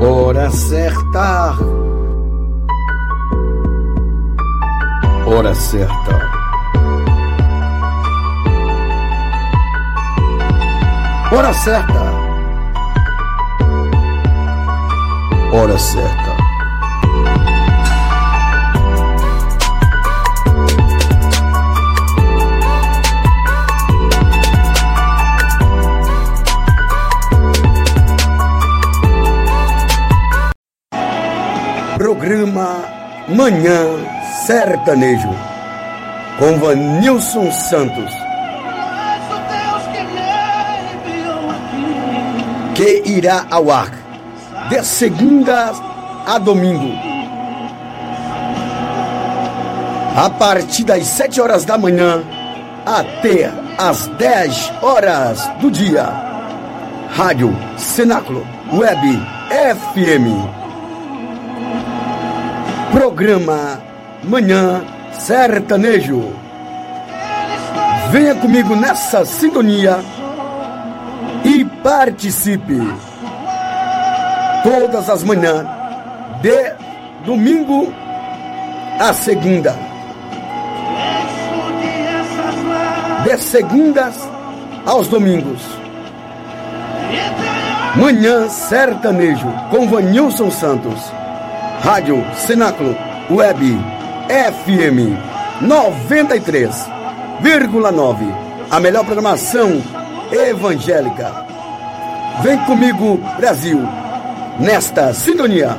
Hora certa. Hora certa. Hora certa. Hora certa. Programa Manhã Sertanejo com Vanilson Santos. Que irá ao ar de segunda a domingo. A partir das 7 horas da manhã até as 10 horas do dia. Rádio Cenáculo Web FM. Programa Manhã Sertanejo. Venha comigo nessa sintonia e participe. Todas as manhãs, de domingo a segunda. De segundas aos domingos. Manhã Sertanejo com Vanilson Santos. Rádio Cenáculo Web FM 93,9. A melhor programação evangélica. Vem comigo, Brasil, nesta sintonia.